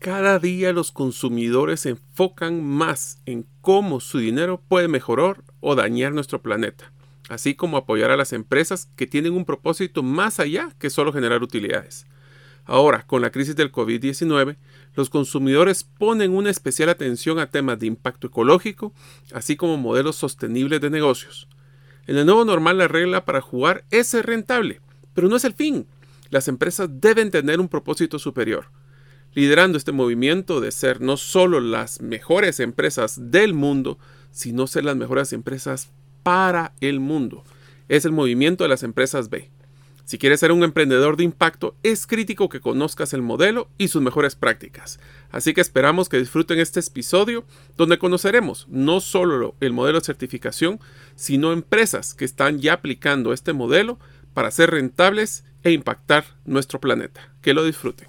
Cada día los consumidores se enfocan más en cómo su dinero puede mejorar o dañar nuestro planeta, así como apoyar a las empresas que tienen un propósito más allá que solo generar utilidades. Ahora, con la crisis del COVID-19, los consumidores ponen una especial atención a temas de impacto ecológico, así como modelos sostenibles de negocios. En el nuevo normal la regla para jugar es ser rentable, pero no es el fin. Las empresas deben tener un propósito superior liderando este movimiento de ser no solo las mejores empresas del mundo, sino ser las mejores empresas para el mundo. Es el movimiento de las empresas B. Si quieres ser un emprendedor de impacto, es crítico que conozcas el modelo y sus mejores prácticas. Así que esperamos que disfruten este episodio donde conoceremos no solo el modelo de certificación, sino empresas que están ya aplicando este modelo para ser rentables e impactar nuestro planeta. Que lo disfruten.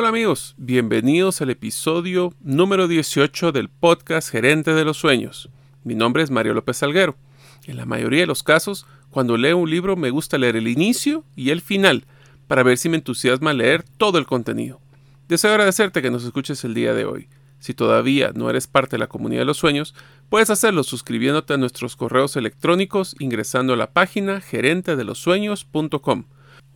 Hola amigos, bienvenidos al episodio número 18 del podcast Gerente de los Sueños. Mi nombre es Mario López Salguero. En la mayoría de los casos, cuando leo un libro me gusta leer el inicio y el final para ver si me entusiasma leer todo el contenido. Deseo agradecerte que nos escuches el día de hoy. Si todavía no eres parte de la comunidad de los sueños, puedes hacerlo suscribiéndote a nuestros correos electrónicos ingresando a la página gerentedelosueños.com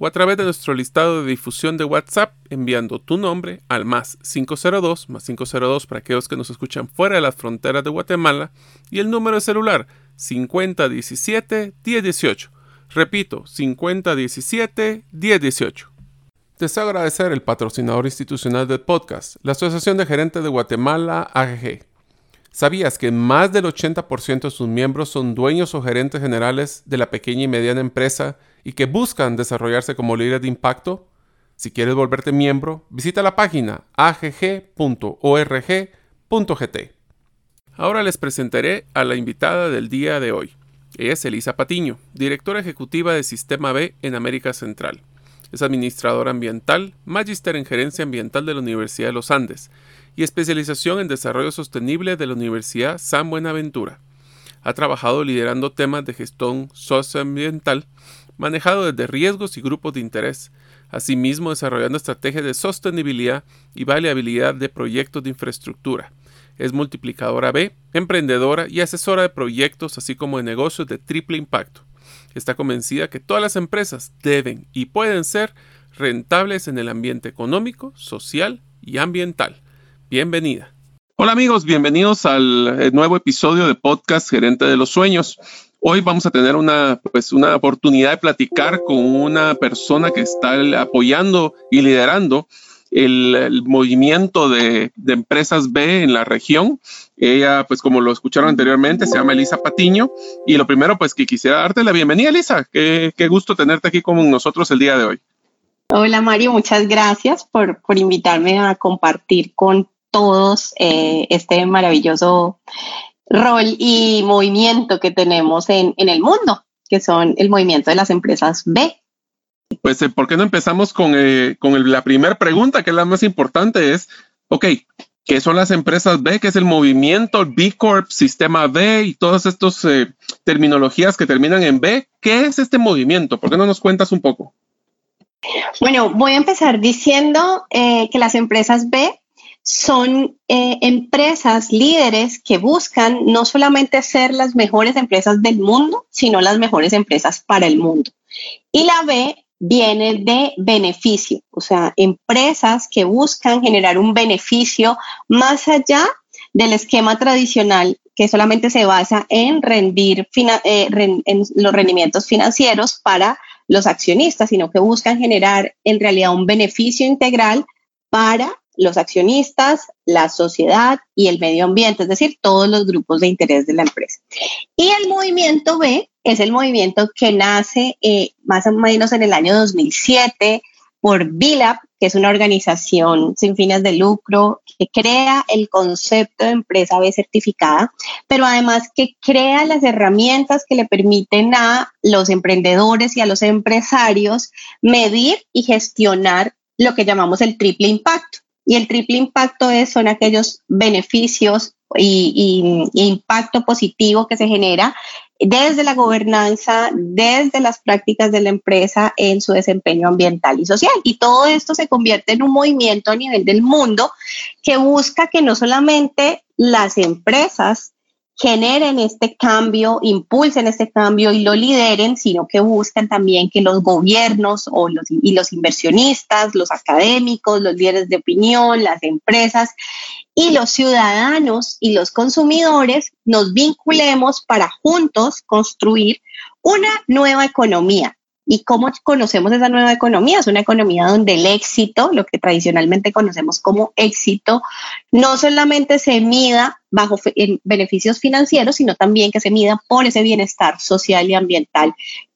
o a través de nuestro listado de difusión de WhatsApp enviando tu nombre al más 502, más 502 para aquellos que nos escuchan fuera de las fronteras de Guatemala y el número de celular 5017 1018. Repito, 5017 1018. Deseo agradecer el patrocinador institucional del podcast, la Asociación de Gerentes de Guatemala, AGG. ¿Sabías que más del 80% de sus miembros son dueños o gerentes generales de la pequeña y mediana empresa y que buscan desarrollarse como líderes de impacto? Si quieres volverte miembro, visita la página agg.org.gt. Ahora les presentaré a la invitada del día de hoy. Es Elisa Patiño, directora ejecutiva de Sistema B en América Central. Es administradora ambiental, magíster en gerencia ambiental de la Universidad de los Andes y especialización en desarrollo sostenible de la Universidad San Buenaventura. Ha trabajado liderando temas de gestión socioambiental manejado desde riesgos y grupos de interés, asimismo desarrollando estrategias de sostenibilidad y variabilidad de proyectos de infraestructura. Es multiplicadora B, emprendedora y asesora de proyectos así como de negocios de triple impacto. Está convencida que todas las empresas deben y pueden ser rentables en el ambiente económico, social y ambiental. Bienvenida. Hola amigos, bienvenidos al eh, nuevo episodio de podcast Gerente de los Sueños. Hoy vamos a tener una, pues, una oportunidad de platicar con una persona que está apoyando y liderando el, movimiento de, empresas B en la región. Ella, pues como lo escucharon anteriormente, se llama Elisa Patiño. Y lo primero, pues que quisiera darte la bienvenida, Elisa. Qué, gusto tenerte aquí con nosotros el día de hoy. Hola Mario, muchas gracias por, por invitarme a compartir con todos eh, este maravilloso rol y movimiento que tenemos en, el mundo, que son el movimiento de las empresas B. Pues, eh, ¿por qué no empezamos con, eh, la primera pregunta, que es la más importante? Es, ok, ¿qué son las empresas B? ¿Qué es el movimiento, B Corp, Sistema B y todas estas eh, terminologías que terminan en B? ¿Qué es este movimiento? ¿Por qué no nos cuentas un poco? Bueno, voy a empezar diciendo que las empresas B son eh, empresas líderes que buscan no solamente ser las mejores empresas del mundo, sino las mejores empresas para el mundo. Y la B viene de beneficio, o sea, empresas que buscan generar un beneficio más allá del esquema tradicional que solamente se basa en rendir eh, los rendimientos financieros para los accionistas, sino que buscan generar en realidad un beneficio integral para los accionistas, la sociedad y el medio ambiente, es decir, todos los grupos de interés de la empresa. Y el movimiento B es el movimiento que nace eh, más o menos en el año 2007 por BILAB, que es una organización sin fines de lucro que crea el concepto de empresa B certificada, pero además que crea las herramientas que le permiten a los emprendedores y a los empresarios medir y gestionar lo que llamamos el triple impacto. Y el triple impacto es, son aquellos beneficios y, impacto positivo que se genera desde la gobernanza, desde las prácticas de la empresa en su desempeño ambiental y social. Y todo esto se convierte en un movimiento a nivel del mundo que busca que no solamente las empresas generen este cambio, impulsen este cambio y lo lideren, sino que buscan también que los gobiernos o los, y los inversionistas, los académicos, los líderes de opinión, las empresas y los ciudadanos y los consumidores nos vinculemos para juntos construir una nueva economía. ¿Y cómo conocemos esa nueva economía? Es una economía donde el éxito, lo que tradicionalmente conocemos como éxito, no solamente se mida bajo beneficios financieros, sino también que se mida por ese bienestar social y ambiental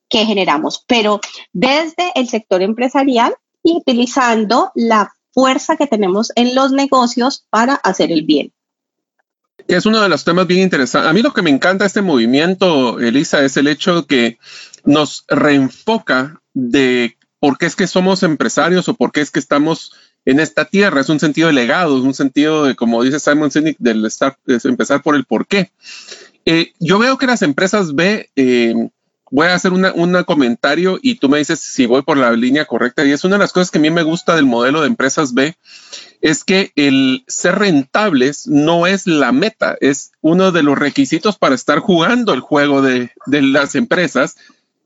que generamos, pero desde el sector empresarial y utilizando la fuerza que tenemos en los negocios para hacer el bien. Es uno de los temas bien interesantes. A mí lo que me encanta de este movimiento, Elisa, es el hecho que nos reenfoca de por qué es que somos empresarios o por qué es que estamos en esta tierra. Es un sentido de legado, es un sentido de, como dice Simon Sinek, del estar, empezar por el por qué. Eh, yo veo que las empresas B eh, voy a hacer un comentario y tú me dices si voy por la línea correcta. Y es una de las cosas que a mí me gusta del modelo de empresas B, es que el ser rentables no es la meta, es uno de los requisitos para estar jugando el juego de, de las empresas.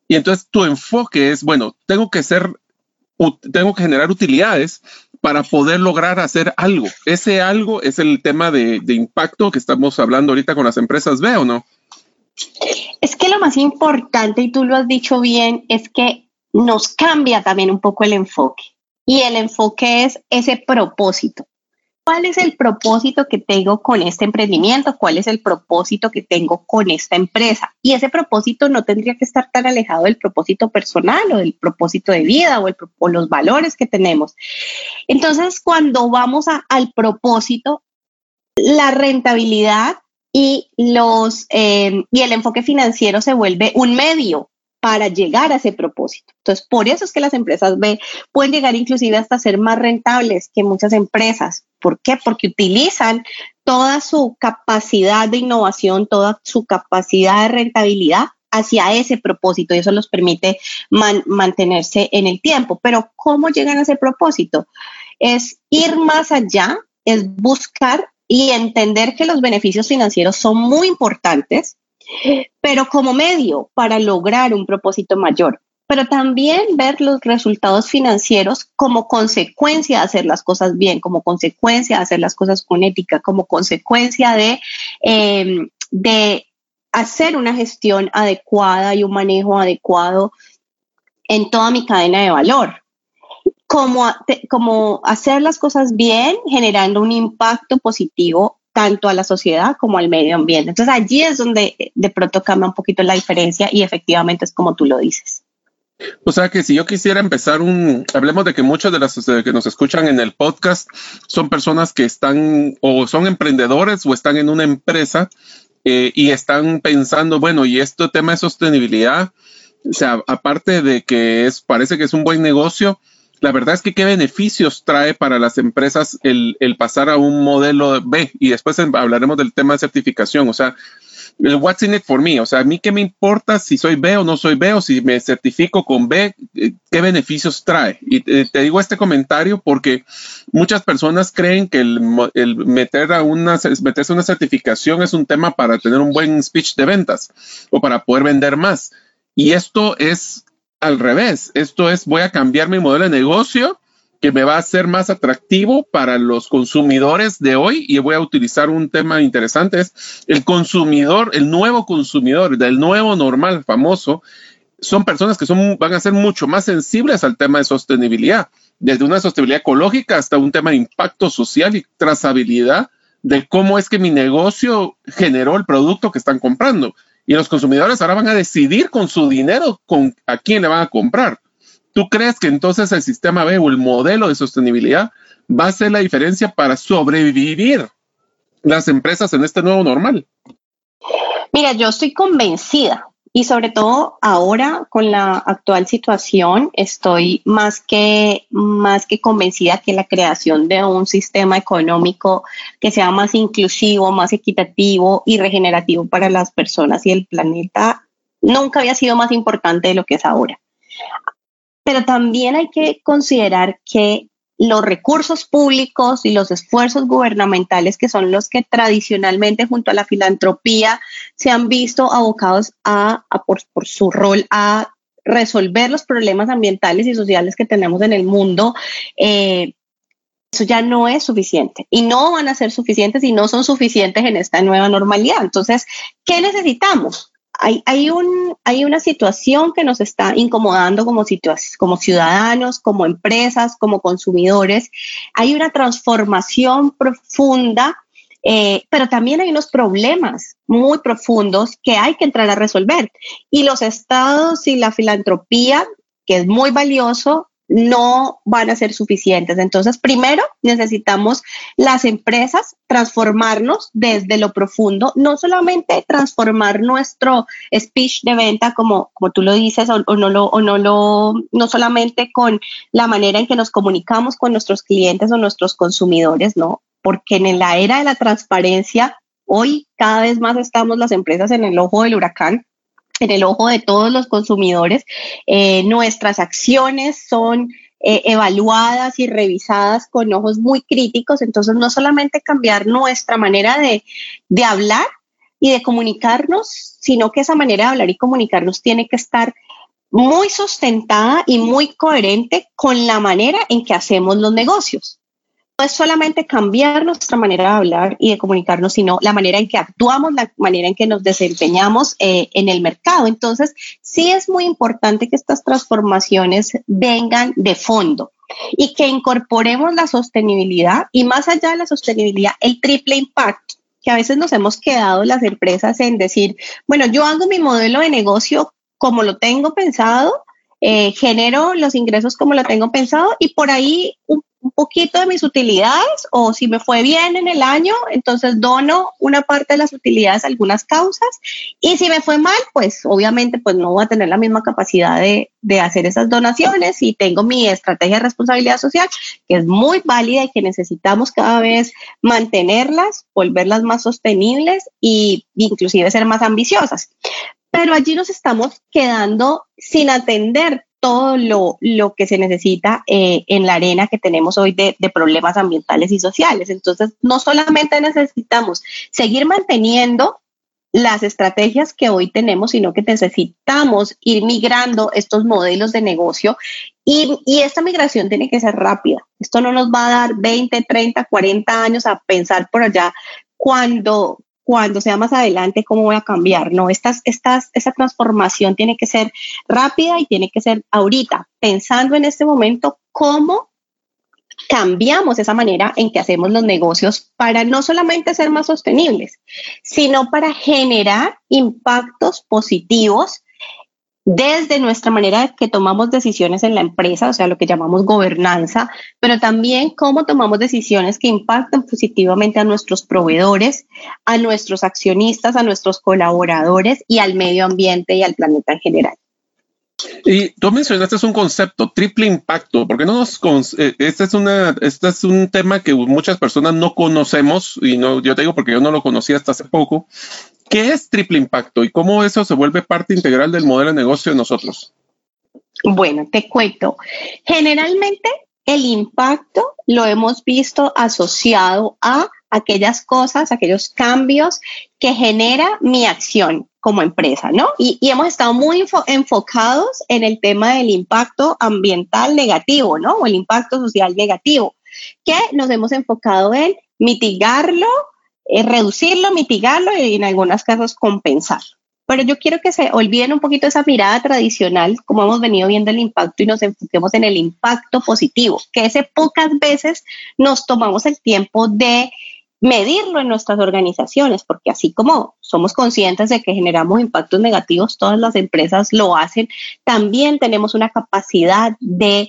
Y entonces tu enfoque es, bueno, tengo que ser, tengo que generar utilidades para poder lograr hacer algo. Ese algo es el tema de, de impacto que estamos hablando ahorita con las empresas B, ¿o no? Es que lo más importante, y tú lo has dicho bien, es que nos cambia también un poco el enfoque. Y el enfoque es ese propósito. ¿Cuál es el propósito que tengo con este emprendimiento? ¿Cuál es el propósito que tengo con esta empresa? Y ese propósito no tendría que estar tan alejado del propósito personal o del propósito de vida o, los valores que tenemos. Entonces, cuando vamos al propósito, la rentabilidad y, eh, y el enfoque financiero se vuelve un medio para llegar a ese propósito. Entonces, por eso es que las empresas B pueden llegar inclusive hasta ser más rentables que muchas empresas. ¿Por qué? Porque utilizan toda su capacidad de innovación, toda su capacidad de rentabilidad hacia ese propósito y eso los permite mantenerse en el tiempo. Pero ¿cómo llegan a ese propósito? Es ir más allá, es buscar y entender que los beneficios financieros son muy importantes, pero como medio para lograr un propósito mayor. Pero también ver los resultados financieros como consecuencia de hacer las cosas bien, como consecuencia de hacer las cosas con ética, como consecuencia de, em, de hacer una gestión adecuada y un manejo adecuado en toda mi cadena de valor como, hacer las cosas bien, generando un impacto positivo tanto a la sociedad como al medio ambiente. Entonces allí es donde de pronto cambia un poquito la diferencia y efectivamente es como tú lo dices. O sea que si yo quisiera empezar un, hablemos de que muchos de los que nos escuchan en el podcast son personas que están o son emprendedores o están en una empresa eh, y están pensando, bueno, y este tema de sostenibilidad, o sea, aparte de que es, parece que es un buen negocio, la verdad es que qué beneficios trae para las empresas el, pasar a un modelo B y después hablaremos del tema de certificación, o sea, el what's in it for me, o sea, a mí qué me importa si soy B o no soy B o si me certifico con B, eh, qué beneficios trae. Y te, digo este comentario porque muchas personas creen que el, meter a una, meterse a una certificación es un tema para tener un buen speech de ventas o para poder vender más. Y esto es al revés. Esto es, voy a cambiar mi modelo de negocio que me va a ser más atractivo para los consumidores de hoy y voy a utilizar un tema interesante, es el consumidor, el nuevo consumidor, del nuevo normal famoso, son personas que son, van a ser mucho más sensibles al tema de sostenibilidad, desde una sostenibilidad ecológica hasta un tema de impacto social y trazabilidad de cómo es que mi negocio generó el producto que están comprando. Y los consumidores ahora van a decidir con su dinero con a quién le van a comprar. ¿Tú crees que entonces el sistema B o el modelo de sostenibilidad va a ser la diferencia para sobrevivir las empresas en este nuevo normal? Mira, yo estoy convencida y sobre todo ahora con la actual situación estoy más que, más que convencida que la creación de un sistema económico que sea más inclusivo, más equitativo y regenerativo para las personas y el planeta nunca había sido más importante de lo que es ahora. Pero también hay que considerar que los recursos públicos y los esfuerzos gubernamentales, que son los que tradicionalmente junto a la filantropía se han visto abocados a, por, su rol a resolver los problemas ambientales y sociales que tenemos en el mundo, eh, eso ya no es suficiente y no van a ser suficientes y no son suficientes en esta nueva normalidad. Entonces, ¿qué necesitamos? Hay, un, hay una situación que nos está incomodando como, como ciudadanos, como empresas, como consumidores. Hay una transformación profunda, eh, pero también hay unos problemas muy profundos que hay que entrar a resolver. Y los estados y la filantropía, que es muy valioso, no van a ser suficientes. Entonces, primero necesitamos las empresas transformarnos desde lo profundo, no solamente transformar nuestro speech de venta como, como tú lo dices, o, no lo, o no lo, no solamente con la manera en que nos comunicamos con nuestros clientes o nuestros consumidores, no, porque en la era de la transparencia, hoy cada vez más estamos las empresas en el ojo del huracán en el ojo de todos los consumidores. Eh, nuestras acciones son eh, evaluadas y revisadas con ojos muy críticos. Entonces, no solamente cambiar nuestra manera de, hablar y de comunicarnos, sino que esa manera de hablar y comunicarnos tiene que estar muy sustentada y muy coherente con la manera en que hacemos los negocios es solamente cambiar nuestra manera de hablar y de comunicarnos, sino la manera en que actuamos, la manera en que nos desempeñamos eh, en el mercado. Entonces, sí es muy importante que estas transformaciones vengan de fondo y que incorporemos la sostenibilidad y más allá de la sostenibilidad, el triple impacto que a veces nos hemos quedado las empresas en decir, bueno, yo hago mi modelo de negocio como lo tengo pensado, eh, genero los ingresos como lo tengo pensado y por ahí un poquito de mis utilidades o si me fue bien en el año, entonces dono una parte de las utilidades a algunas causas y si me fue mal, pues obviamente pues no voy a tener la misma capacidad de, de hacer esas donaciones y tengo mi estrategia de responsabilidad social que es muy válida y que necesitamos cada vez mantenerlas, volverlas más sostenibles e inclusive ser más ambiciosas. Pero allí nos estamos quedando sin atender todo lo, lo que se necesita eh, en la arena que tenemos hoy de, de, problemas ambientales y sociales. Entonces, no solamente necesitamos seguir manteniendo las estrategias que hoy tenemos, sino que necesitamos ir migrando estos modelos de negocio y, y, esta migración tiene que ser rápida. Esto no nos va a dar 20, 30, 40 años a pensar por allá cuando, cuando sea más adelante cómo voy a cambiar. No, estas, estas, esa transformación tiene que ser rápida y tiene que ser ahorita, pensando en este momento cómo cambiamos esa manera en que hacemos los negocios para no solamente ser más sostenibles, sino para generar impactos positivos desde nuestra manera que tomamos decisiones en la empresa, o sea, lo que llamamos gobernanza, pero también cómo tomamos decisiones que impactan positivamente a nuestros proveedores, a nuestros accionistas, a nuestros colaboradores y al medio ambiente y al planeta en general. Y tú mencionaste un concepto, triple impacto, porque no nos este es una este es un tema que muchas personas no conocemos y no yo te digo porque yo no lo conocía hasta hace poco. ¿Qué es triple impacto y cómo eso se vuelve parte integral del modelo de negocio de nosotros? Bueno, te cuento. Generalmente el impacto lo hemos visto asociado a aquellas cosas, aquellos cambios que genera mi acción como empresa, ¿no? Y, hemos estado muy enfocados en el tema del impacto ambiental negativo, ¿no? O el impacto social negativo, que nos hemos enfocado en mitigarlo reducirlo, mitigarlo y en algunos casos compensarlo. Pero yo quiero que se olviden un poquito esa mirada tradicional, como hemos venido viendo el impacto y nos enfoquemos en el impacto positivo, que ese pocas veces nos tomamos el tiempo de medirlo en nuestras organizaciones, porque así como somos conscientes de que generamos impactos negativos, todas las empresas lo hacen, también tenemos una capacidad de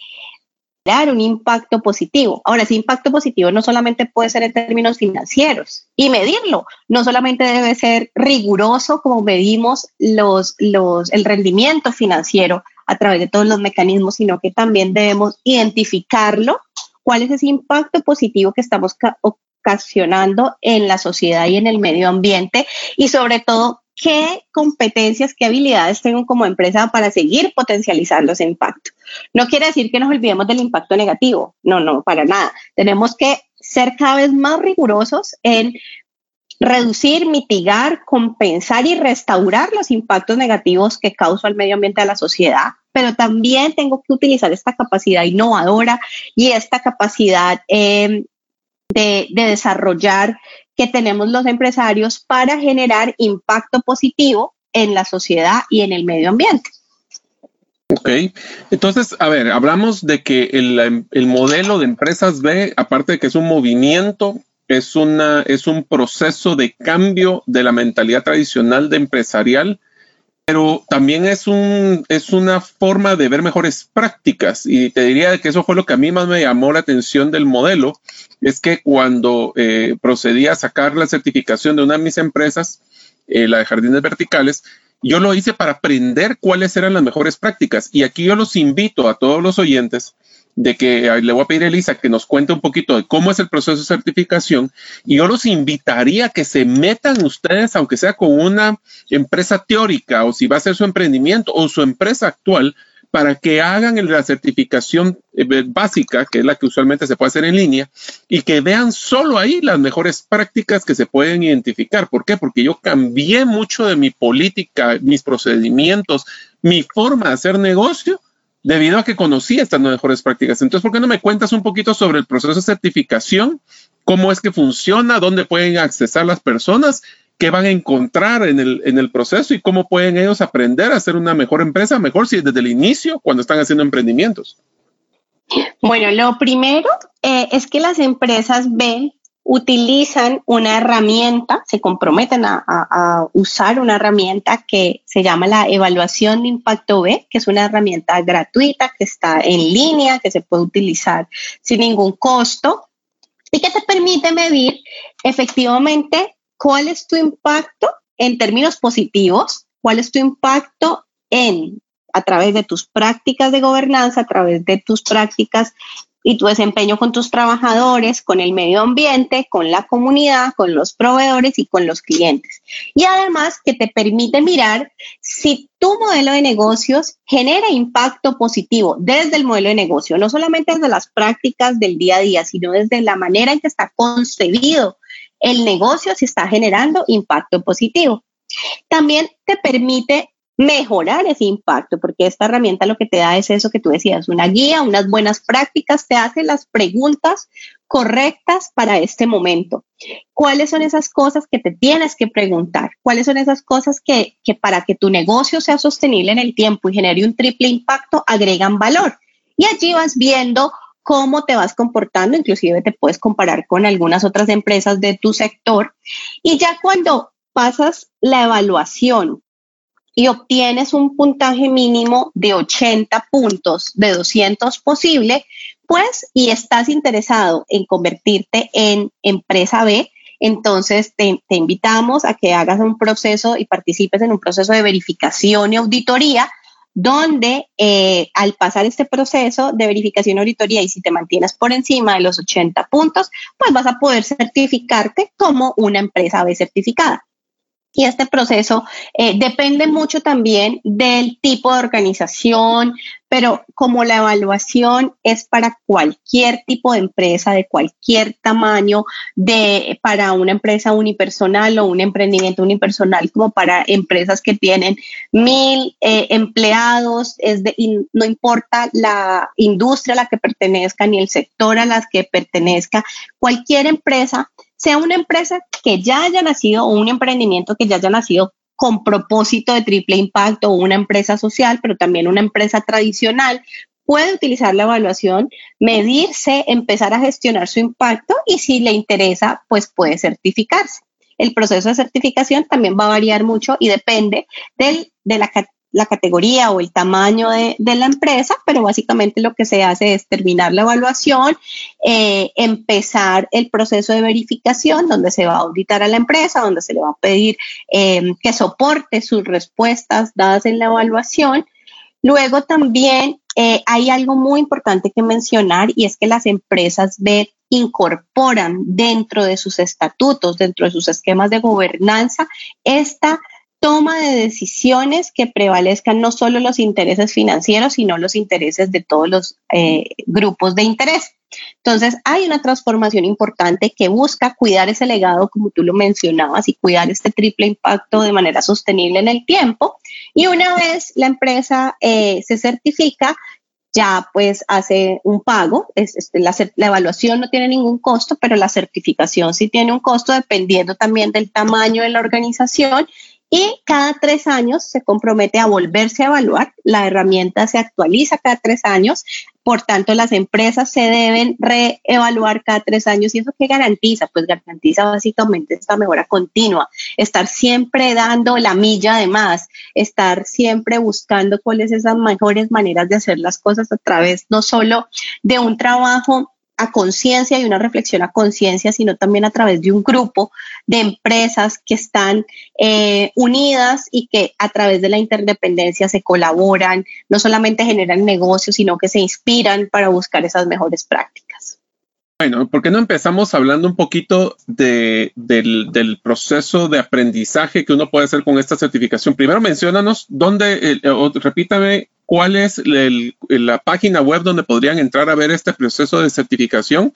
un impacto positivo. Ahora, ese impacto positivo no solamente puede ser en términos financieros y medirlo, no solamente debe ser riguroso como medimos los, los, el rendimiento financiero a través de todos los mecanismos, sino que también debemos identificarlo, cuál es ese impacto positivo que estamos ocasionando en la sociedad y en el medio ambiente y sobre todo qué competencias, qué habilidades tengo como empresa para seguir potencializando ese impacto. No quiere decir que nos olvidemos del impacto negativo, no, no, para nada. Tenemos que ser cada vez más rigurosos en reducir, mitigar, compensar y restaurar los impactos negativos que causa el medio ambiente a la sociedad, pero también tengo que utilizar esta capacidad innovadora y esta capacidad eh, de, desarrollar que tenemos los empresarios para generar impacto positivo en la sociedad y en el medio ambiente. Ok, entonces, a ver, hablamos de que el, el, modelo de empresas B, aparte de que es un movimiento, es, una, es un proceso de cambio de la mentalidad tradicional de empresarial pero también es, un, es una forma de ver mejores prácticas. Y te diría que eso fue lo que a mí más me llamó la atención del modelo, es que cuando eh, procedí a sacar la certificación de una de mis empresas, eh, la de jardines verticales, yo lo hice para aprender cuáles eran las mejores prácticas. Y aquí yo los invito a todos los oyentes de que le voy a pedir a Elisa que nos cuente un poquito de cómo es el proceso de certificación y yo los invitaría a que se metan ustedes, aunque sea con una empresa teórica o si va a ser su emprendimiento o su empresa actual, para que hagan la certificación eh, básica, que es la que usualmente se puede hacer en línea, y que vean solo ahí las mejores prácticas que se pueden identificar. ¿Por qué? Porque yo cambié mucho de mi política, mis procedimientos, mi forma de hacer negocio debido a que conocí estas mejores prácticas. Entonces, ¿por qué no me cuentas un poquito sobre el proceso de certificación? ¿Cómo es que funciona? ¿Dónde pueden accesar las personas? ¿Qué van a encontrar en el, en el proceso? ¿Y cómo pueden ellos aprender a ser una mejor empresa? Mejor si desde el inicio, cuando están haciendo emprendimientos. Bueno, lo primero eh, es que las empresas ven utilizan una herramienta, se comprometen a, usar una herramienta que se llama la evaluación de impacto B, que es una herramienta gratuita que está en línea, que se puede utilizar sin ningún costo y que te permite medir efectivamente cuál es tu impacto en términos positivos, cuál es tu impacto en a través de tus prácticas de gobernanza, a través de tus prácticas y tu desempeño con tus trabajadores, con el medio ambiente, con la comunidad, con los proveedores y con los clientes. Y además que te permite mirar si tu modelo de negocios genera impacto positivo desde el modelo de negocio, no solamente desde las prácticas del día a día, sino desde la manera en que está concebido el negocio, si está generando impacto positivo. También te permite mejorar ese impacto, porque esta herramienta lo que te da es eso que tú decías, una guía, unas buenas prácticas, te hace las preguntas correctas para este momento. ¿Cuáles son esas cosas que te tienes que preguntar? ¿Cuáles son esas cosas que, que para que tu negocio sea sostenible en el tiempo y genere un triple impacto agregan valor? Y allí vas viendo cómo te vas comportando, inclusive te puedes comparar con algunas otras empresas de tu sector. Y ya cuando pasas la evaluación y obtienes un puntaje mínimo de 80 puntos de 200 posible, pues y estás interesado en convertirte en empresa B, entonces te, invitamos a que hagas un proceso y participes en un proceso de verificación y auditoría donde eh, al pasar este proceso de verificación y auditoría y si te mantienes por encima de los 80 puntos, pues vas a poder certificarte como una empresa B certificada. Y este proceso eh, depende mucho también del tipo de organización, pero como la evaluación es para cualquier tipo de empresa, de cualquier tamaño, de, para una empresa unipersonal o un emprendimiento unipersonal, como para empresas que tienen mil eh, empleados, es de, no importa la industria a la que pertenezca ni el sector a la que pertenezca, cualquier empresa sea una empresa que ya haya nacido o un emprendimiento que ya haya nacido con propósito de triple impacto o una empresa social, pero también una empresa tradicional, puede utilizar la evaluación, medirse, empezar a gestionar su impacto y si le interesa, pues puede certificarse. El proceso de certificación también va a variar mucho y depende del, de la, la categoría o el tamaño de, la empresa, pero básicamente lo que se hace es terminar la evaluación, eh, empezar el proceso de verificación donde se va a auditar a la empresa, donde se le va a pedir em, que soporte sus respuestas dadas en la evaluación. Luego también eh, hay algo muy importante que mencionar y es que las empresas B incorporan dentro de sus estatutos, dentro de sus esquemas de gobernanza, esta toma de decisiones que prevalezcan no solo los intereses financieros, sino los intereses de todos los eh, grupos de interés. Entonces, hay una transformación importante que busca cuidar ese legado, como tú lo mencionabas, y cuidar este triple impacto de manera sostenible en el tiempo. Y una vez la empresa eh, se certifica, ya pues hace un pago. la, la, evaluación no tiene ningún costo, pero la certificación sí tiene un costo dependiendo también del tamaño de la organización y cada tres años se compromete a volverse a evaluar. La herramienta se actualiza cada tres años, por tanto las empresas se deben reevaluar cada tres años. ¿Y eso qué garantiza? Pues garantiza básicamente esta mejora continua, estar siempre dando la milla de más, estar siempre buscando cuáles son esas mejores maneras de hacer las cosas a través no solo de un trabajo a conciencia y una reflexión a conciencia, sino también a través de un grupo de empresas que están eh, unidas y que a través de la interdependencia se colaboran, no solamente generan negocios, sino que se inspiran para buscar esas mejores prácticas. Bueno, ¿por qué no empezamos hablando un poquito de, del, proceso de aprendizaje que uno puede hacer con esta certificación? Primero menciónanos dónde, eh, repítame cuál es la página web donde podrían entrar a ver este proceso de certificación.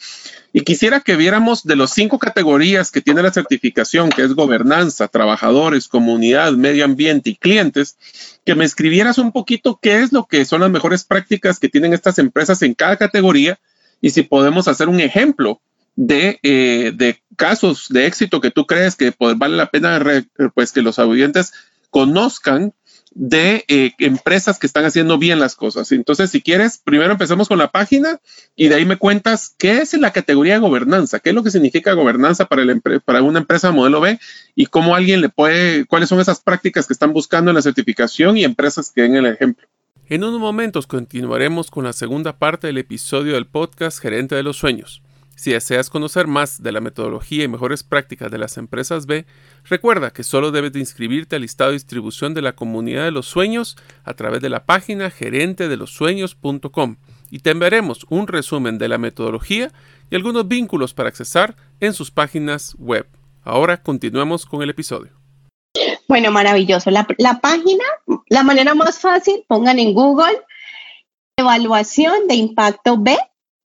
Y quisiera que viéramos de las cinco categorías que tiene la certificación, que es gobernanza, trabajadores, comunidad, medio ambiente y clientes, que me escribieras un poquito qué es lo que son las mejores prácticas que tienen estas empresas en cada categoría y si podemos hacer un ejemplo de, eh, casos de éxito que tú crees que pues, vale la pena pues, que los audientes conozcan de eh, empresas que están haciendo bien las cosas. Entonces, si quieres, primero empecemos con la página y de ahí me cuentas qué es la categoría gobernanza, qué es lo que significa gobernanza para, el para una empresa modelo B y cómo alguien le puede, cuáles son esas prácticas que están buscando en la certificación y empresas que den el ejemplo. En unos momentos continuaremos con la segunda parte del episodio del podcast Gerente de los Sueños. Si deseas conocer más de la metodología y mejores prácticas de las empresas B, recuerda que solo debes de inscribirte al listado de distribución de la comunidad de los sueños a través de la página gerentedelosueños.com y te enviaremos un resumen de la metodología y algunos vínculos para accesar en sus páginas web. Ahora continuemos con el episodio. Bueno, maravilloso. La, la página, la manera más fácil, pongan en Google evaluación de impacto B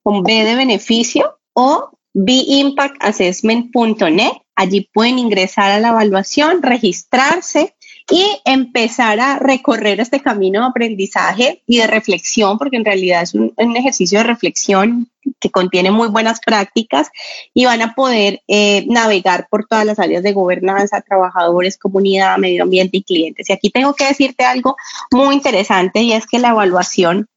con B de beneficio o beimpactassessment.net. Allí pueden ingresar a la evaluación, registrarse y empezar a recorrer este camino de aprendizaje y de reflexión, porque en realidad es un, ejercicio de reflexión que contiene muy buenas prácticas y van a poder eh, navegar por todas las áreas de gobernanza, trabajadores, comunidad, medio ambiente y clientes. Y aquí tengo que decirte algo muy interesante y es que la evaluación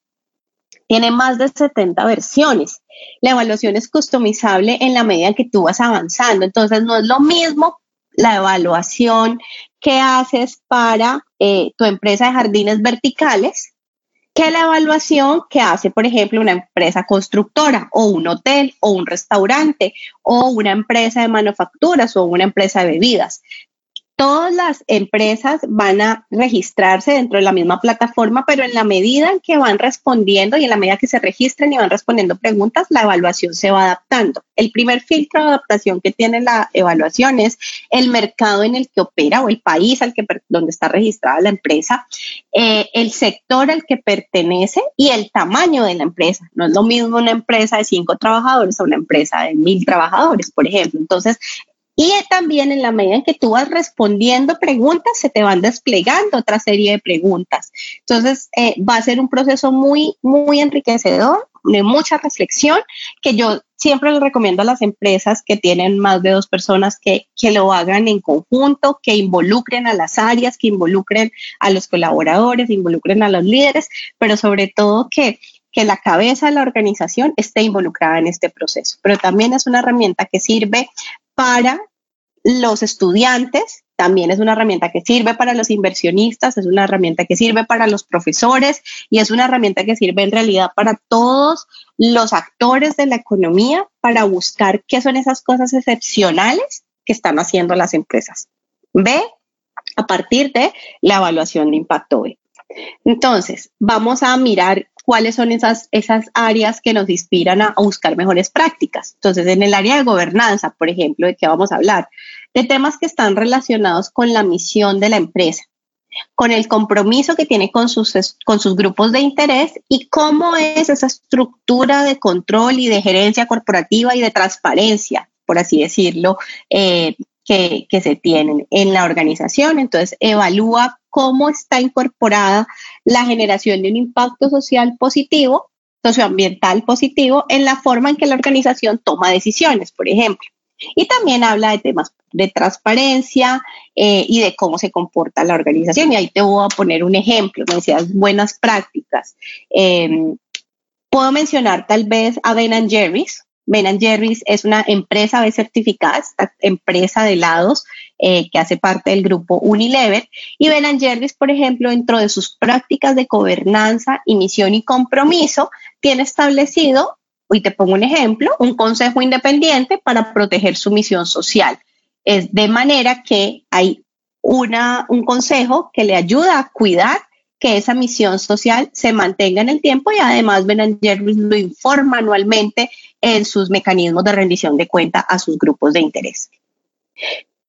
tiene más de 70 versiones. La evaluación es customizable en la medida que tú vas avanzando. Entonces, no es lo mismo la evaluación que haces para eh, tu empresa de jardines verticales que la evaluación que hace, por ejemplo, una empresa constructora o un hotel o un restaurante o una empresa de manufacturas o una empresa de bebidas todas las empresas van a registrarse dentro de la misma plataforma, pero en la medida en que van respondiendo y en la medida que se registran y van respondiendo preguntas, la evaluación se va adaptando. El primer filtro de adaptación que tiene la evaluación es el mercado en el que opera o el país al que donde está registrada la empresa, eh, el sector al que pertenece y el tamaño de la empresa. No es lo mismo una empresa de cinco trabajadores a una empresa de mil trabajadores, por ejemplo. Entonces, y también en la medida en que tú vas respondiendo preguntas, se te van desplegando otra serie de preguntas. Entonces, eh, va a ser un proceso muy, muy enriquecedor, de mucha reflexión, que yo siempre le recomiendo a las empresas que tienen más de dos personas que, que lo hagan en conjunto, que involucren a las áreas, que involucren a los colaboradores, involucren a los líderes, pero sobre todo que que la cabeza de la organización esté involucrada en este proceso, pero también es una herramienta que sirve para los estudiantes, también es una herramienta que sirve para los inversionistas, es una herramienta que sirve para los profesores y es una herramienta que sirve en realidad para todos los actores de la economía para buscar qué son esas cosas excepcionales que están haciendo las empresas. B, a partir de la evaluación de impacto B. Entonces, vamos a mirar cuáles son esas, esas áreas que nos inspiran a, buscar mejores prácticas. Entonces, en el área de gobernanza, por ejemplo, ¿de qué vamos a hablar? De temas que están relacionados con la misión de la empresa, con el compromiso que tiene con sus, con sus grupos de interés y cómo es esa estructura de control y de gerencia corporativa y de transparencia, por así decirlo, eh, que, se tienen en la organización. Entonces, evalúa cómo está incorporada la generación de un impacto social positivo, socioambiental positivo, en la forma en que la organización toma decisiones, por ejemplo. Y también habla de temas de transparencia eh, y de cómo se comporta la organización. Y ahí te voy a poner un ejemplo, me decías buenas prácticas. Em, puedo mencionar tal vez a Ben Jerry's, Ben Jerry's es una empresa B certificada, esta empresa de helados eh, que hace parte del grupo Unilever. Y Ben Jerry's, por ejemplo, dentro de sus prácticas de gobernanza y misión y compromiso, tiene establecido, y te pongo un ejemplo, un consejo independiente para proteger su misión social. Es de manera que hay una, un consejo que le ayuda a cuidar que esa misión social se mantenga en el tiempo y además Ben Jerry's lo informa anualmente en sus mecanismos de rendición de cuenta a sus grupos de interés.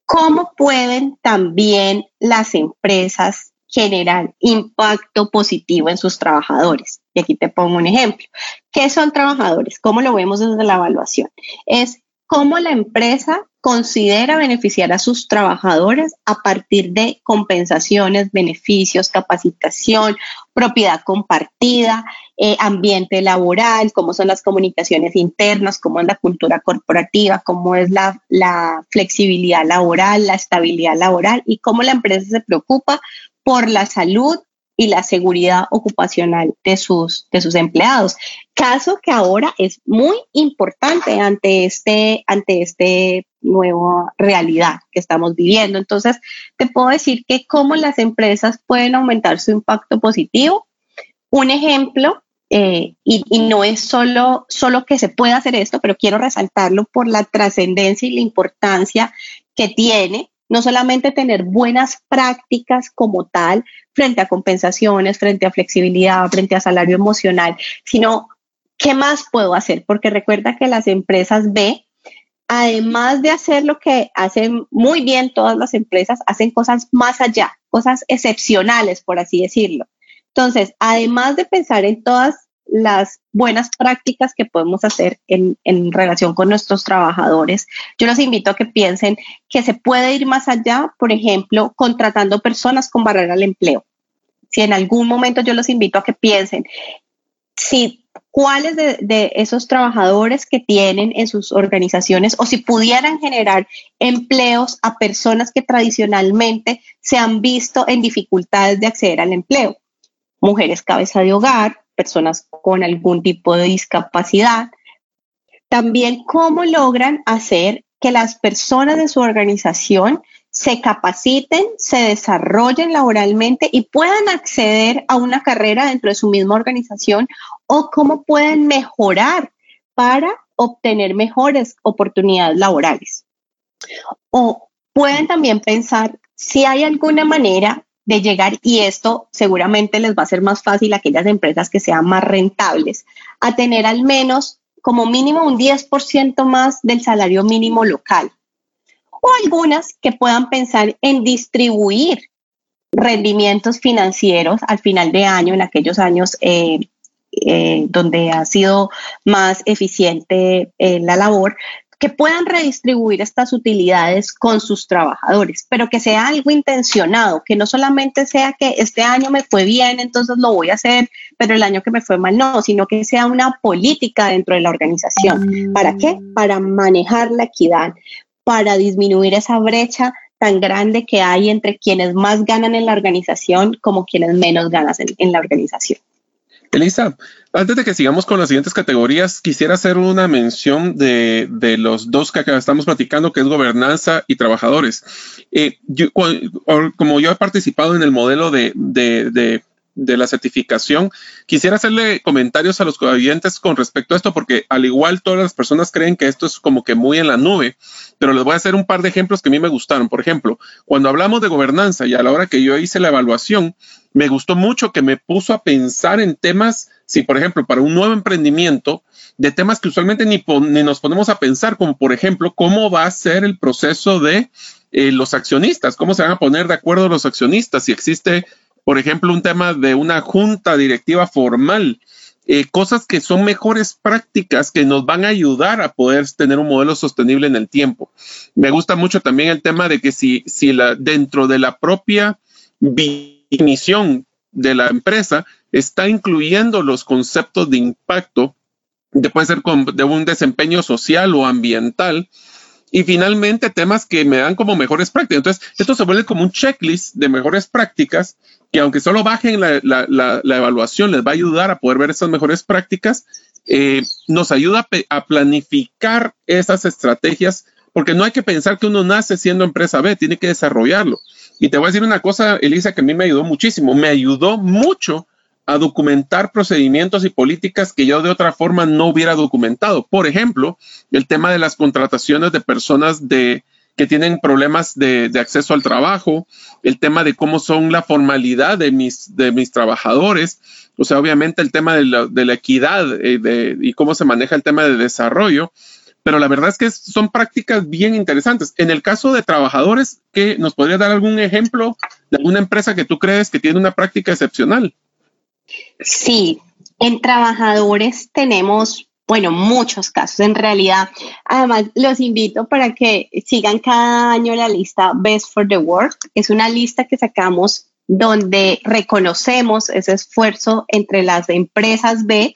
¿Cómo pueden también las empresas generar impacto positivo en sus trabajadores? Y aquí te pongo un ejemplo. ¿Qué son trabajadores? ¿Cómo lo vemos desde la evaluación? Es cómo la empresa considera beneficiar a sus trabajadores a partir de compensaciones, beneficios, capacitación, propiedad compartida, eh, ambiente laboral, cómo son las comunicaciones internas, cómo es la cultura corporativa, cómo es la, la flexibilidad laboral, la estabilidad laboral y cómo la empresa se preocupa por la salud y la seguridad ocupacional de sus, de sus empleados. Caso que ahora es muy importante ante este, ante este nueva realidad que estamos viviendo. Entonces, te puedo decir que cómo las empresas pueden aumentar su impacto positivo. Un ejemplo, eh, y, no es solo, solo que se pueda hacer esto, pero quiero resaltarlo por la trascendencia y la importancia que tiene no solamente tener buenas prácticas como tal frente a compensaciones, frente a flexibilidad, frente a salario emocional, sino qué más puedo hacer, porque recuerda que las empresas B, además de hacer lo que hacen muy bien todas las empresas, hacen cosas más allá, cosas excepcionales, por así decirlo. Entonces, además de pensar en todas las buenas prácticas que podemos hacer en, relación con nuestros trabajadores. Yo los invito a que piensen que se puede ir más allá, por ejemplo, contratando personas con barrera al empleo. Si en algún momento yo los invito a que piensen si cuáles de, esos trabajadores que tienen en sus organizaciones o si pudieran generar empleos a personas que tradicionalmente se han visto en dificultades de acceder al empleo. Mujeres cabeza de hogar, personas con algún tipo de discapacidad. También cómo logran hacer que las personas de su organización se capaciten, se desarrollen laboralmente y puedan acceder a una carrera dentro de su misma organización o cómo pueden mejorar para obtener mejores oportunidades laborales. O pueden también pensar si hay alguna manera de llegar, y esto seguramente les va a ser más fácil a aquellas empresas que sean más rentables, a tener al menos como mínimo un 10% más del salario mínimo local. O algunas que puedan pensar en distribuir rendimientos financieros al final de año, en aquellos años eh, eh, donde ha sido más eficiente eh, la labor, que puedan redistribuir estas utilidades con sus trabajadores, pero que sea algo intencionado, que no solamente sea que este año me fue bien, entonces lo voy a hacer, pero el año que me fue mal no, sino que sea una política dentro de la organización. ¿Para qué? Para manejar la equidad, para disminuir esa brecha tan grande que hay entre quienes más ganan en la organización como quienes menos ganan en, la organización. Elisa, antes de que sigamos con las siguientes categorías, quisiera hacer una mención de, los dos que estamos platicando, que es gobernanza y trabajadores. Eh, como yo he participado en el modelo de, de la certificación. Quisiera hacerle comentarios a los oyentes con respecto a esto, porque al igual todas las personas creen que esto es como que muy en la nube, pero les voy a hacer un par de ejemplos que a mí me gustaron. Por ejemplo, cuando hablamos de gobernanza y a la hora que yo hice la evaluación, me gustó mucho que me puso a pensar en temas, si por ejemplo, para un nuevo emprendimiento, de temas que usualmente ni, ni nos ponemos a pensar, como por ejemplo, cómo va a ser el proceso de eh, los accionistas, cómo se van a poner de acuerdo los accionistas, si existe por ejemplo, un tema de una junta directiva formal, eh, cosas que son mejores prácticas que nos van a ayudar a poder tener un modelo sostenible en el tiempo. Me gusta mucho también el tema de que si, si la, dentro de la propia definición de la empresa está incluyendo los conceptos de impacto, de, puede ser de un desempeño social o ambiental, y finalmente temas que me dan como mejores prácticas. Entonces, esto se vuelve como un checklist de mejores prácticas que aunque solo bajen la, evaluación, les va a ayudar a poder ver esas mejores prácticas, eh, nos ayuda a, planificar esas estrategias, porque no hay que pensar que uno nace siendo empresa B, tiene que desarrollarlo. Y te voy a decir una cosa, Elisa, que a mí me ayudó muchísimo, me ayudó mucho a documentar procedimientos y políticas que yo de otra forma no hubiera documentado. Por ejemplo, el tema de las contrataciones de personas de, que tienen problemas de, acceso al trabajo, el tema de cómo son la formalidad de mis, de mis trabajadores, o sea, obviamente el tema de la, equidad eh, y cómo se maneja el tema de desarrollo, pero la verdad es que son prácticas bien interesantes. En el caso de trabajadores, ¿qué, ¿nos podría dar algún ejemplo de alguna empresa que tú crees que tiene una práctica excepcional? Sí, en trabajadores tenemos bueno, muchos casos en realidad. Además, los invito para que sigan cada año la lista Best for the World. Es una lista que sacamos donde reconocemos ese esfuerzo entre las empresas B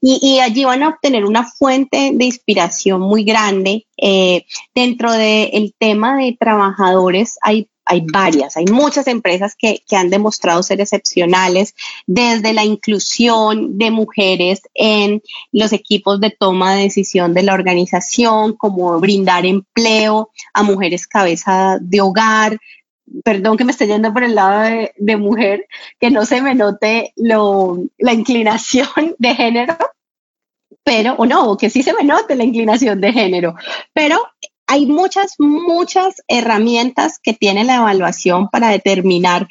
y, allí van a obtener una fuente de inspiración muy grande. Eh, dentro del tema de trabajadores hay varias, hay muchas empresas que, han demostrado ser excepcionales, desde la inclusión de mujeres en los equipos de toma de decisión de la organización, como brindar empleo a mujeres cabeza de hogar. Perdón que me esté yendo por el lado de, mujer, que no se me note la inclinación de género, pero, o no, que sí se me note la inclinación de género, pero hay muchas, muchas herramientas que tiene la evaluación para determinar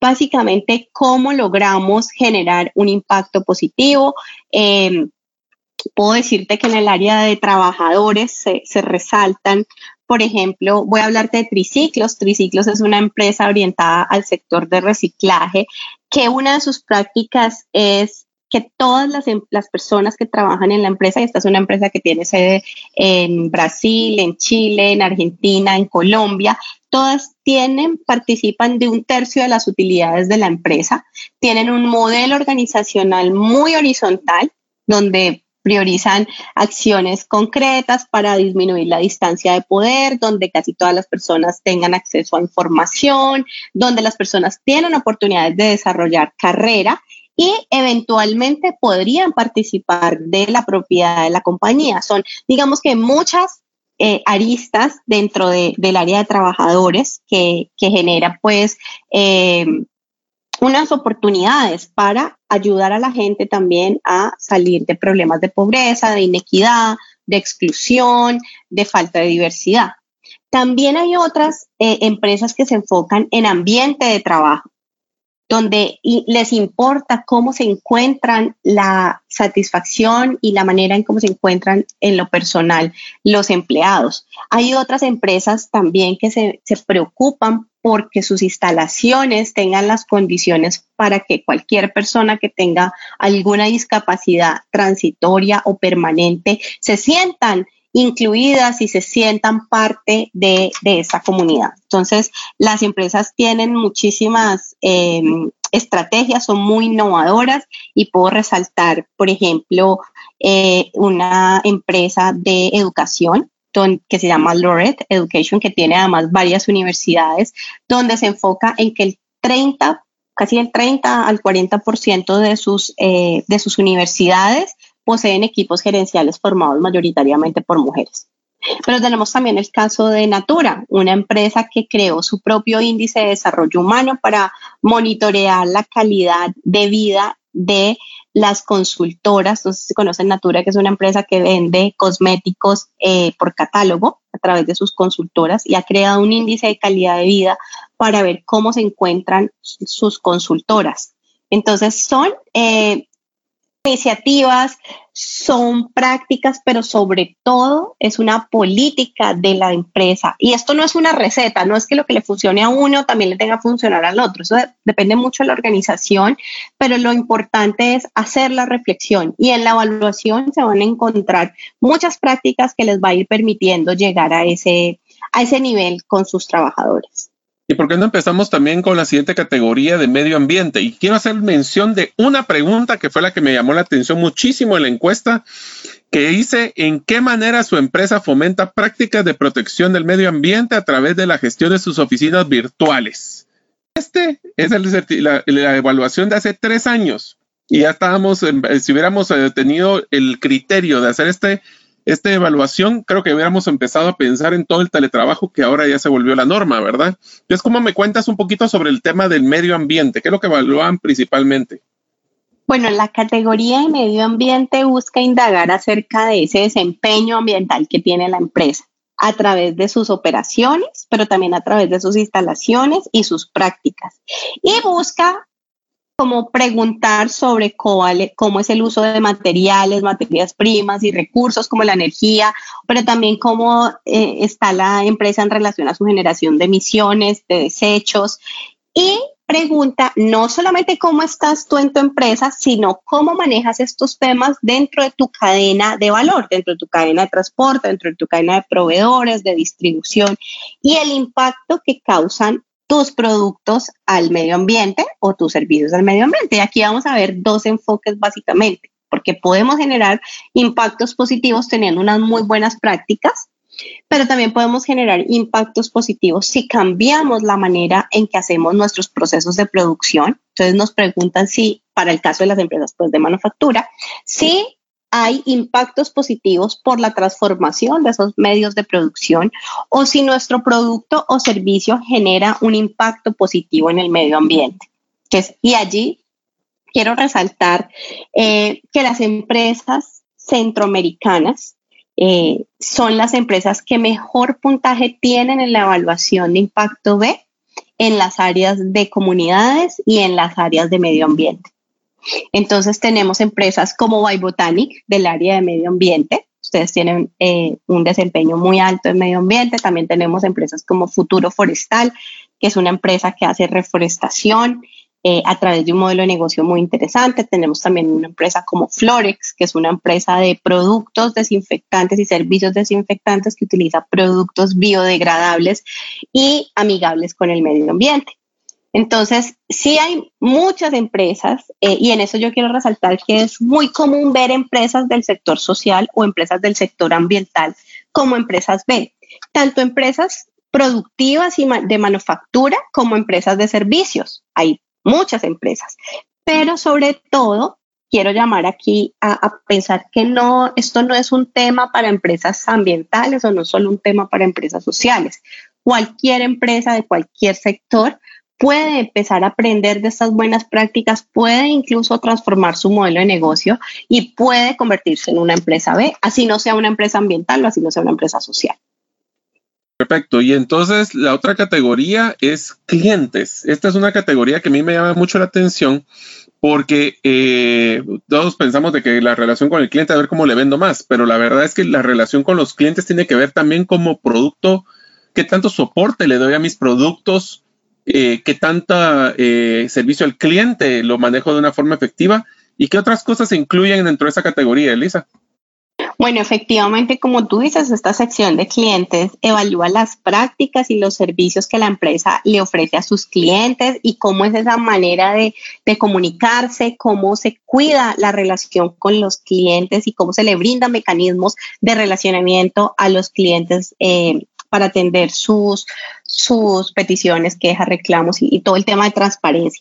básicamente cómo logramos generar un impacto positivo. Em, puedo decirte que en el área de trabajadores se, resaltan, por ejemplo, voy a hablarte de Triciclos. Triciclos es una empresa orientada al sector de reciclaje que una de sus prácticas es que todas las, em, las, personas que trabajan en la empresa, y esta es una empresa que tiene sede en Brasil, en Chile, en Argentina, en Colombia, todas tienen, participan de un tercio de las utilidades de la empresa, tienen un modelo organizacional muy horizontal, donde priorizan acciones concretas para disminuir la distancia de poder, donde casi todas las personas tengan acceso a información, donde las personas tienen oportunidades de desarrollar carrera y eventualmente podrían participar de la propiedad de la compañía. Son, digamos que muchas eh, aristas dentro del área de trabajadores que, que genera pues eh, unas oportunidades para ayudar a la gente también a salir de problemas de pobreza, de inequidad, de exclusión, de falta de diversidad. También hay otras eh, empresas que se enfocan en ambiente de trabajo donde les importa cómo se encuentran la satisfacción y la manera en cómo se encuentran en lo personal los empleados. Hay otras empresas también que se, se preocupan porque sus instalaciones tengan las condiciones para que cualquier persona que tenga alguna discapacidad transitoria o permanente se sientan incluidas y se sientan parte de, de esa comunidad. Entonces, las empresas tienen muchísimas em, estrategias, son muy innovadoras y puedo resaltar, por ejemplo, eh, una empresa de educación que se llama Loret Education, que tiene además varias universidades, donde se enfoca en que el 30 casi el 30 al 40% de sus, eh, de sus universidades poseen equipos gerenciales formados mayoritariamente por mujeres. Pero tenemos también el caso de Natura, una empresa que creó su propio índice de desarrollo humano para monitorear la calidad de vida de las consultoras. No sé si conocen Natura, que es una empresa que vende cosméticos eh, por catálogo a través de sus consultoras y ha creado un índice de calidad de vida para ver cómo se encuentran sus consultoras. Entonces son eh, iniciativas, son prácticas, pero sobre todo es una política de la empresa. Y esto no es una receta, no es que lo que le funcione a uno también le tenga que funcionar al otro. Eso depende mucho de la organización, pero lo importante es hacer la reflexión y en la evaluación se van a encontrar muchas prácticas que les va a ir permitiendo llegar a ese, a ese nivel con sus trabajadores. ¿Y por qué no empezamos también con la siguiente categoría de medio ambiente? Y quiero hacer mención de una pregunta que fue la que me llamó la atención muchísimo en la encuesta que hice en qué manera su empresa fomenta prácticas de protección del medio ambiente a través de la gestión de sus oficinas virtuales. Este es la, la, evaluación de hace tres años y ya estábamos, si hubiéramos eh, tenido el criterio de hacer este esta evaluación, creo que hubiéramos empezado a pensar en todo el teletrabajo que ahora ya se volvió la norma, ¿verdad? Entonces, ¿cómo me cuentas un poquito sobre el tema del medio ambiente? ¿Qué es lo que evalúan principalmente? Bueno, la categoría de medio ambiente busca indagar acerca de ese desempeño ambiental que tiene la empresa a través de sus operaciones, pero también a través de sus instalaciones y sus prácticas. Y busca como preguntar sobre cómo, es el uso de materiales, materias primas y recursos como la energía, pero también cómo eh, está la empresa en relación a su generación de emisiones, de desechos. Y pregunta no solamente cómo estás tú en tu empresa, sino cómo manejas estos temas dentro de tu cadena de valor, dentro de tu cadena de transporte, dentro de tu cadena de proveedores, de distribución y el impacto que causan tus productos al medio ambiente o tus servicios al medio ambiente. Y aquí vamos a ver dos enfoques básicamente, porque podemos generar impactos positivos teniendo unas muy buenas prácticas, pero también podemos generar impactos positivos si cambiamos la manera en que hacemos nuestros procesos de producción. Entonces nos preguntan si, para el caso de las empresas pues, de manufactura, si hay impactos positivos por la transformación de esos medios de producción o si nuestro producto o servicio genera un impacto positivo en el medio ambiente. Y allí quiero resaltar eh, que las empresas centroamericanas eh, son las empresas que mejor puntaje tienen en la evaluación de impacto B en las áreas de comunidades y en las áreas de medio ambiente. Entonces tenemos empresas como Botanic del área de medio ambiente. Ustedes tienen eh, un desempeño muy alto en medio ambiente. También tenemos empresas como Futuro Forestal, que es una empresa que hace reforestación eh, a través de un modelo de negocio muy interesante. Tenemos también una empresa como Florex, que es una empresa de productos desinfectantes y servicios desinfectantes que utiliza productos biodegradables y amigables con el medio ambiente. Entonces, sí hay muchas empresas eh, y en eso yo quiero resaltar que es muy común ver empresas del sector social o empresas del sector ambiental como empresas B, tanto empresas productivas y de manufactura como empresas de servicios. Hay muchas empresas, pero sobre todo quiero llamar aquí a, pensar que no, esto no es un tema para empresas ambientales o no solo un tema para empresas sociales. Cualquier empresa de cualquier sector puede empezar a aprender de estas buenas prácticas, puede incluso transformar su modelo de negocio y puede convertirse en una empresa B, así no sea una empresa ambiental o así no sea una empresa social. Perfecto. Y entonces la otra categoría es clientes. Esta es una categoría que a mí me llama mucho la atención porque eh, todos pensamos de que la relación con el cliente, a ver cómo le vendo más, pero la verdad es que la relación con los clientes tiene que ver también como producto, qué tanto soporte le doy a mis productos, eh, qué tanta eh, servicio al cliente lo manejo de una forma efectiva y qué otras cosas se incluyen dentro de esa categoría, Elisa. Bueno, efectivamente, como tú dices, esta sección de clientes evalúa las prácticas y los servicios que la empresa le ofrece a sus clientes y cómo es esa manera de, comunicarse, cómo se cuida la relación con los clientes y cómo se le brinda mecanismos de relacionamiento a los clientes eh, para atender sus, sus peticiones, quejas, reclamos y, todo el tema de transparencia.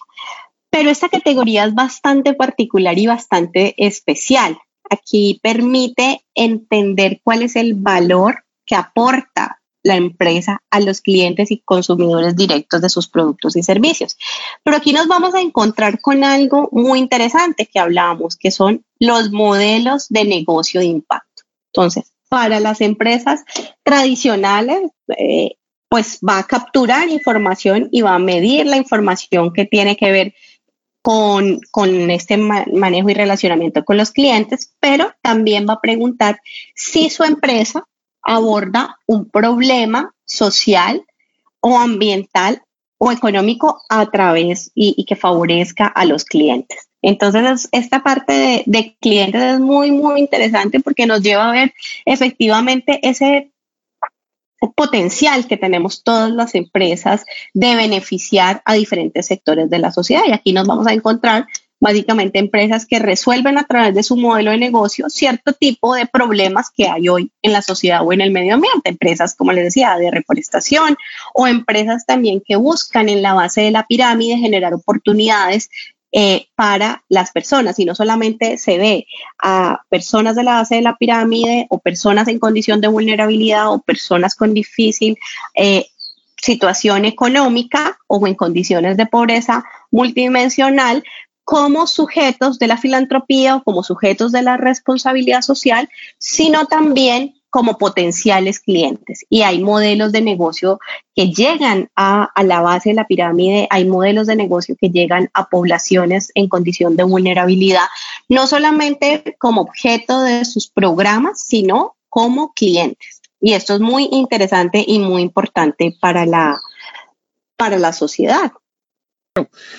Pero esta categoría es bastante particular y bastante especial. Aquí permite entender cuál es el valor que aporta la empresa a los clientes y consumidores directos de sus productos y servicios. Pero aquí nos vamos a encontrar con algo muy interesante que hablábamos, que son los modelos de negocio de impacto. Entonces, para las empresas tradicionales, eh, pues va a capturar información y va a medir la información que tiene que ver con, con, este manejo y relacionamiento con los clientes, pero también va a preguntar si su empresa aborda un problema social o ambiental o económico a través y, que favorezca a los clientes. Entonces, esta parte de, de, clientes es muy, muy interesante porque nos lleva a ver efectivamente ese potencial que tenemos todas las empresas de beneficiar a diferentes sectores de la sociedad. Y aquí nos vamos a encontrar básicamente empresas que resuelven a través de su modelo de negocio cierto tipo de problemas que hay hoy en la sociedad o en el medio ambiente. Empresas, como les decía, de reforestación o empresas también que buscan en la base de la pirámide generar oportunidades eh, para las personas. Y no solamente se ve a personas de la base de la pirámide o personas en condición de vulnerabilidad o personas con difícil eh, situación económica o en condiciones de pobreza multidimensional como sujetos de la filantropía o como sujetos de la responsabilidad social, sino también como potenciales clientes. Y hay modelos de negocio que llegan a, la base de la pirámide, hay modelos de negocio que llegan a poblaciones en condición de vulnerabilidad, no solamente como objeto de sus programas, sino como clientes. Y esto es muy interesante y muy importante para la, para la sociedad.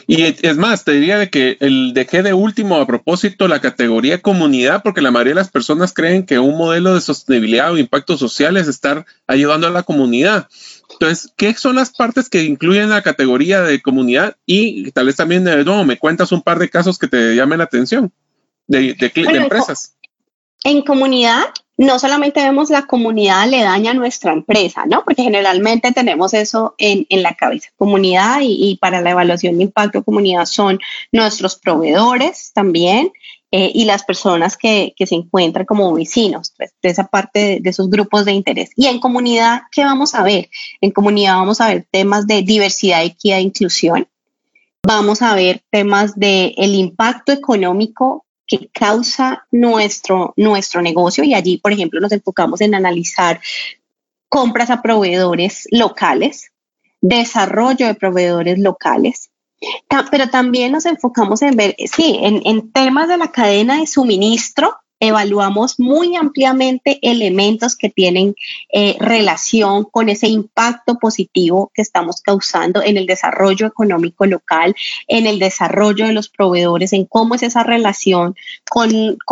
Y es más, te diría de que el dejé de último a propósito la categoría comunidad, porque la mayoría de las personas creen que un modelo de sostenibilidad o impacto social es estar ayudando a la comunidad. Entonces, ¿qué son las partes que incluyen la categoría de comunidad? Y tal vez también, de nuevo, me cuentas un par de casos que te llamen la atención de, empresas. En comunidad no solamente vemos la comunidad le daña a nuestra empresa, ¿no? Porque generalmente tenemos eso en, la cabeza. Comunidad y, para la evaluación de impacto comunidad son nuestros proveedores también eh, y las personas que, se encuentran como vecinos, pues, de esa parte de, de, esos grupos de interés. Y en comunidad, ¿qué vamos a ver? En comunidad vamos a ver temas de diversidad, equidad e inclusión. Vamos a ver temas de el impacto económico que causa nuestro, nuestro negocio. Y allí, por ejemplo, nos enfocamos en analizar compras a proveedores locales, desarrollo de proveedores locales, pero también nos enfocamos en ver, sí, en, en temas de la cadena de suministro, evaluamos muy ampliamente elementos que tienen eh, relación con ese impacto positivo que estamos causando en el desarrollo económico local, en el desarrollo de los proveedores, en cómo es esa relación con,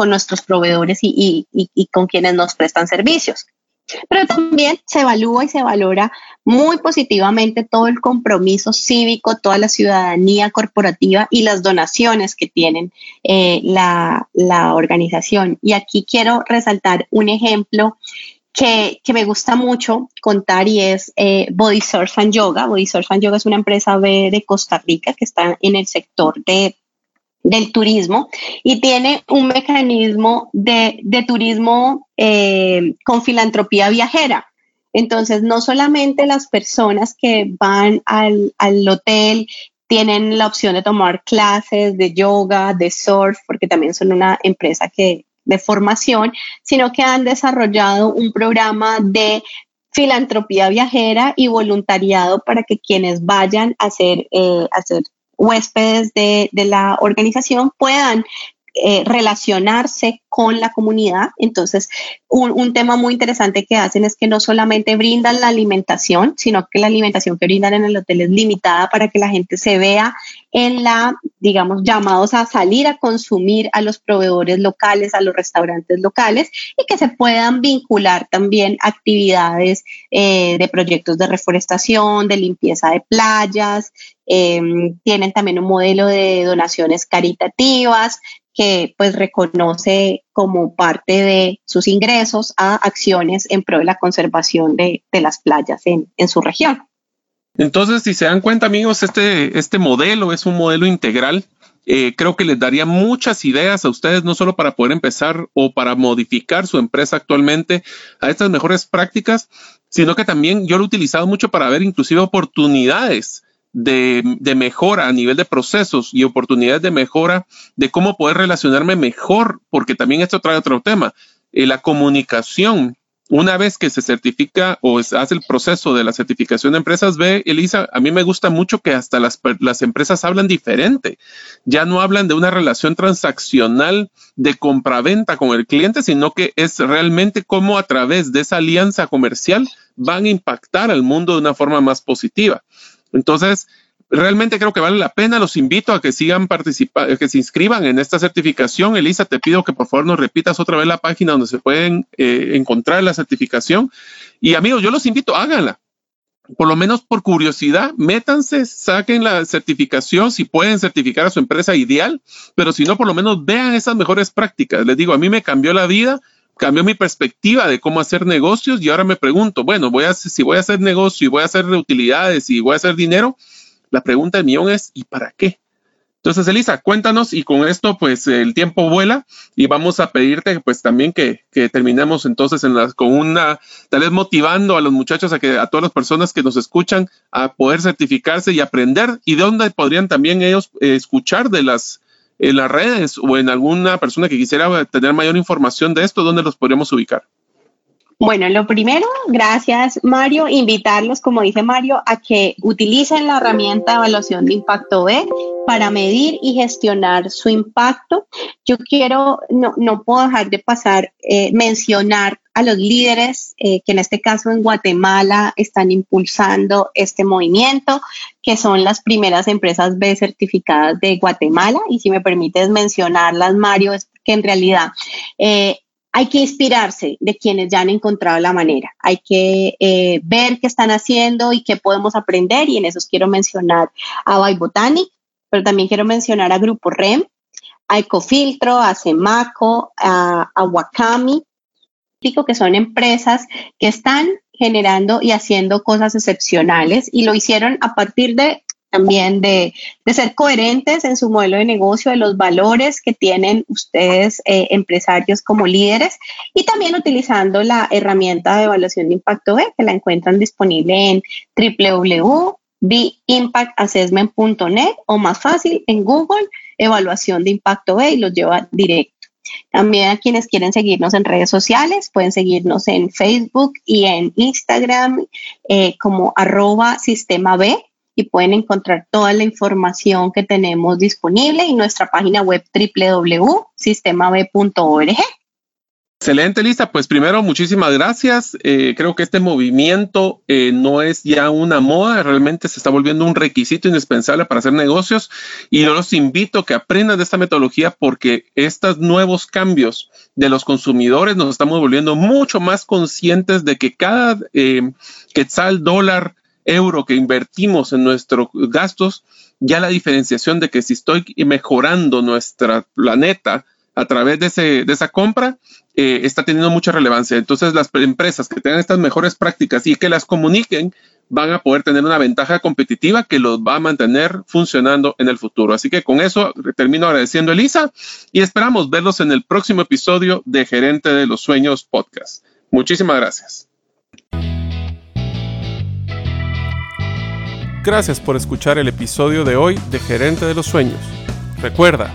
nuestros proveedores y con quienes nos prestan servicios. Pero también se evalúa y se valora muy positivamente todo el compromiso cívico, toda la ciudadanía corporativa y las donaciones que tienen eh, la, organización. Y aquí quiero resaltar un ejemplo que, me gusta mucho contar y es eh, Body and Yoga. Body and Yoga es una empresa de Costa Rica que está en el sector de del turismo y tiene un mecanismo de, turismo eh, con filantropía viajera. Entonces, no solamente las personas que van al, al, hotel tienen la opción de tomar clases de yoga, de surf, porque también son una empresa que, de formación, sino que han desarrollado un programa de filantropía viajera y voluntariado para que quienes vayan a hacer, eh, a hacer huéspedes de, la organización puedan eh, relacionarse con la comunidad. Entonces, un, tema muy interesante que hacen es que no solamente brindan la alimentación, sino que la alimentación que brindan en el hotel es limitada para que la gente se vea en la, digamos, llamados a salir a consumir a los proveedores locales, a los restaurantes locales y que se puedan vincular también actividades eh, de proyectos de reforestación, de limpieza de playas. Em, tienen también un modelo de donaciones caritativas que pues reconoce como parte de sus ingresos a acciones en pro de la conservación de, las playas en, su región. Entonces, si se dan cuenta, amigos, este, este modelo es un modelo integral. Eh, creo que les daría muchas ideas a ustedes, no solo para poder empezar o para modificar su empresa actualmente a estas mejores prácticas, sino que también yo lo he utilizado mucho para ver inclusive oportunidades de, mejora a nivel de procesos y oportunidades de mejora de cómo poder relacionarme mejor, porque también esto trae otro tema, eh, la comunicación. Una vez que se certifica o hace el proceso de la certificación de empresas B, Elisa, a mí me gusta mucho que hasta las, las empresas hablan diferente. Ya no hablan de una relación transaccional de compraventa con el cliente, sino que es realmente cómo a través de esa alianza comercial van a impactar al mundo de una forma más positiva. Entonces, realmente creo que vale la pena. Los invito a que sigan participando, que se inscriban en esta certificación. Elisa, te pido que por favor nos repitas otra vez la página donde se pueden eh, encontrar la certificación. Y amigos, yo los invito, háganla. Por lo menos por curiosidad, métanse, saquen la certificación si pueden certificar a su empresa ideal, pero si no, por lo menos vean esas mejores prácticas. Les digo, a mí me cambió la vida cambió mi perspectiva de cómo hacer negocios y ahora me pregunto, bueno, voy a, si voy a hacer negocio y voy a hacer utilidades y voy a hacer dinero, la pregunta de millón es, ¿y para qué? Entonces, Elisa, cuéntanos y con esto, pues el tiempo vuela y vamos a pedirte, pues también que, que terminemos entonces en con una, tal vez motivando a los muchachos, a que a todas las personas que nos escuchan a poder certificarse y aprender y de dónde podrían también ellos eh, escuchar de las en las redes o en alguna persona que quisiera tener mayor información de esto, ¿dónde los podríamos ubicar? Bueno, lo primero, gracias Mario, invitarlos, como dice Mario, a que utilicen la herramienta de evaluación de impacto B para medir y gestionar su impacto. Yo quiero, no, no puedo dejar de pasar, eh, mencionar a los líderes eh, que en este caso en Guatemala están impulsando este movimiento, que son las primeras empresas B certificadas de Guatemala. Y si me permites mencionarlas, Mario, es que en realidad eh, hay que inspirarse de quienes ya han encontrado la manera. Hay que eh, ver qué están haciendo y qué podemos aprender. Y en esos quiero mencionar a Botanic, pero también quiero mencionar a Grupo REM, a Ecofiltro, a Semaco, a, a Wakami, que son empresas que están generando y haciendo cosas excepcionales y lo hicieron a partir de también de, ser coherentes en su modelo de negocio, de los valores que tienen ustedes eh, empresarios como líderes y también utilizando la herramienta de evaluación de impacto B que la encuentran disponible en www.bimpactassessment.net o más fácil en Google, evaluación de impacto B y los lleva directo. También a quienes quieren seguirnos en redes sociales, pueden seguirnos en Facebook y en Instagram eh, como arroba sistema B y pueden encontrar toda la información que tenemos disponible en nuestra página web www.sistemab.org. Excelente, Lisa. Pues primero, muchísimas gracias. Eh, creo que este movimiento eh, no es ya una moda, realmente se está volviendo un requisito indispensable para hacer negocios y yo los invito a que aprendan de esta metodología porque estos nuevos cambios de los consumidores nos estamos volviendo mucho más conscientes de que cada eh, quetzal, dólar, euro que invertimos en nuestros gastos, ya la diferenciación de que si estoy mejorando nuestro planeta a través de, esa compra, eh, está teniendo mucha relevancia. Entonces, las empresas que tengan estas mejores prácticas y que las comuniquen van a poder tener una ventaja competitiva que los va a mantener funcionando en el futuro. Así que con eso termino agradeciendo a Elisa y esperamos verlos en el próximo episodio de Gerente de los Sueños Podcast. Muchísimas gracias. Gracias por escuchar el episodio de hoy de Gerente de los Sueños. Recuerda,